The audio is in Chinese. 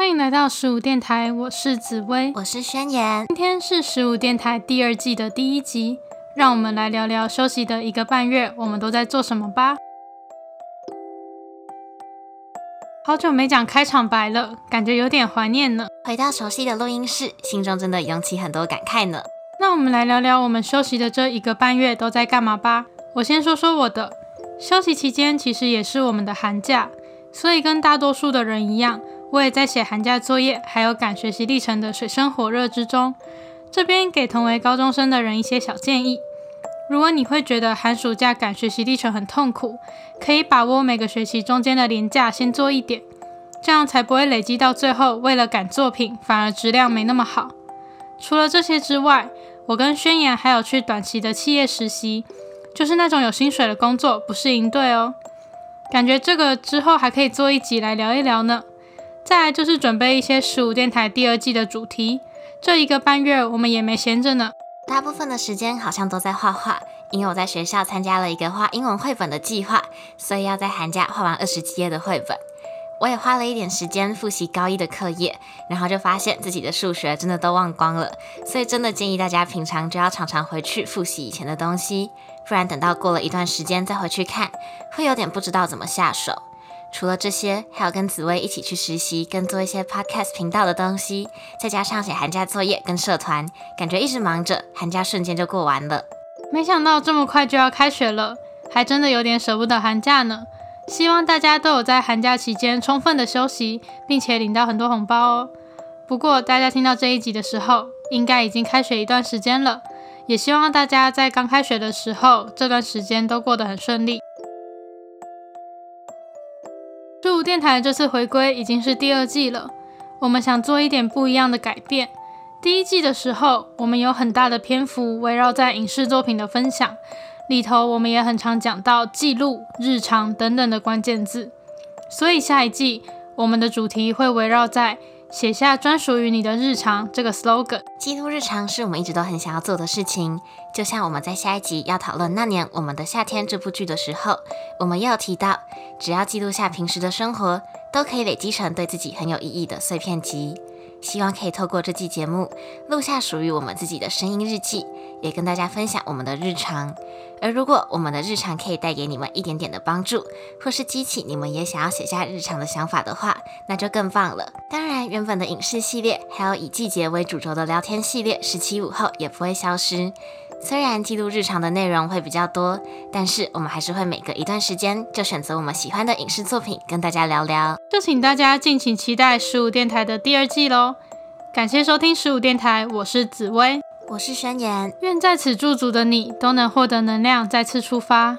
欢迎来到十五电台，我是紫薇，我是宣言。今天是十五电台第二季的第一集，让我们来聊聊休息的一个半月，我们都在做什么吧。好久没讲开场白了，感觉有点怀念呢。回到熟悉的录音室，心中真的涌起很多感慨呢。那我们来聊聊我们休息的这一个半月都在干嘛吧。我先说说我的休息期间，其实也是我们的寒假，所以跟大多数的人一样。我也在写寒假作业，还有赶学习历程的水深火热之中。这边给同为高中生的人一些小建议：如果你会觉得寒暑假赶学习历程很痛苦，可以把握每个学期中间的连假先做一点，这样才不会累积到最后，为了赶作品反而质量没那么好。除了这些之外，我跟宣言还有去短期的企业实习，就是那种有薪水的工作，不是营队哦。感觉这个之后还可以做一集来聊一聊呢。再来就是准备一些十五电台第二季的主题，这一个半月我们也没闲着呢。大部分的时间好像都在画画，因为我在学校参加了一个画英文绘本的计划，所以要在寒假画完二十几页的绘本。我也花了一点时间复习高一的课业，然后就发现自己的数学真的都忘光了，所以真的建议大家平常就要常常回去复习以前的东西，不然等到过了一段时间再回去看，会有点不知道怎么下手。除了这些，还有跟紫薇一起去实习，跟做一些 podcast 频道的东西，再加上写寒假作业跟社团，感觉一直忙着，寒假瞬间就过完了。没想到这么快就要开学了，还真的有点舍不得寒假呢。希望大家都有在寒假期间充分的休息，并且领到很多红包哦。不过大家听到这一集的时候，应该已经开学一段时间了，也希望大家在刚开学的时候，这段时间都过得很顺利。电台这次回归已经是第二季了，我们想做一点不一样的改变。第一季的时候，我们有很大的篇幅围绕在影视作品的分享里头，我们也很常讲到记录、日常等等的关键字。所以下一季我们的主题会围绕在。写下专属于你的日常这个 slogan，记录日常是我们一直都很想要做的事情。就像我们在下一集要讨论那年我们的夏天这部剧的时候，我们也有提到，只要记录下平时的生活，都可以累积成对自己很有意义的碎片集。希望可以透过这季节目，录下属于我们自己的声音日记，也跟大家分享我们的日常。而如果我们的日常可以带给你们一点点的帮助，或是激起你们也想要写下日常的想法的话，那就更棒了。当然，原本的影视系列，还有以季节为主轴的聊天系列，十七午后也不会消失。虽然记录日常的内容会比较多，但是我们还是会每隔一段时间就选择我们喜欢的影视作品跟大家聊聊。就请大家敬请期待十五电台的第二季喽！感谢收听十五电台，我是紫薇。我是宣言，愿在此驻足的你都能获得能量，再次出发。